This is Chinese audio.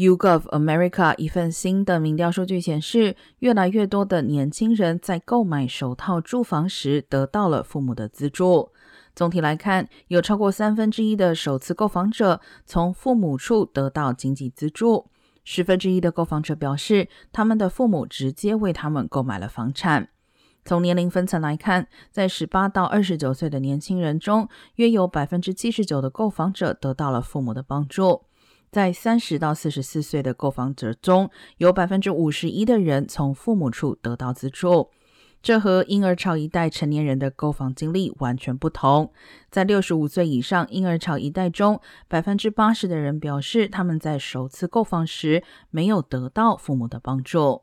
YouGov America 一份新的民调数据显示，越来越多的年轻人在购买首套住房时得到了父母的资助。总体来看，有超过三分之一的首次购房者从父母处得到经济资助，十分之一的购房者表示，他们的父母直接为他们购买了房产。从年龄分层来看，在十八到二十九岁的年轻人中，约有百分之七十九的购房者得到了父母的帮助；在三十到四十四岁的购房者中，有百分之五十一的人从父母处得到资助。这和婴儿潮一代成年人的购房经历完全不同。在六十五岁以上婴儿潮一代中，百分之八十的人表示他们在首次购房时没有得到父母的帮助。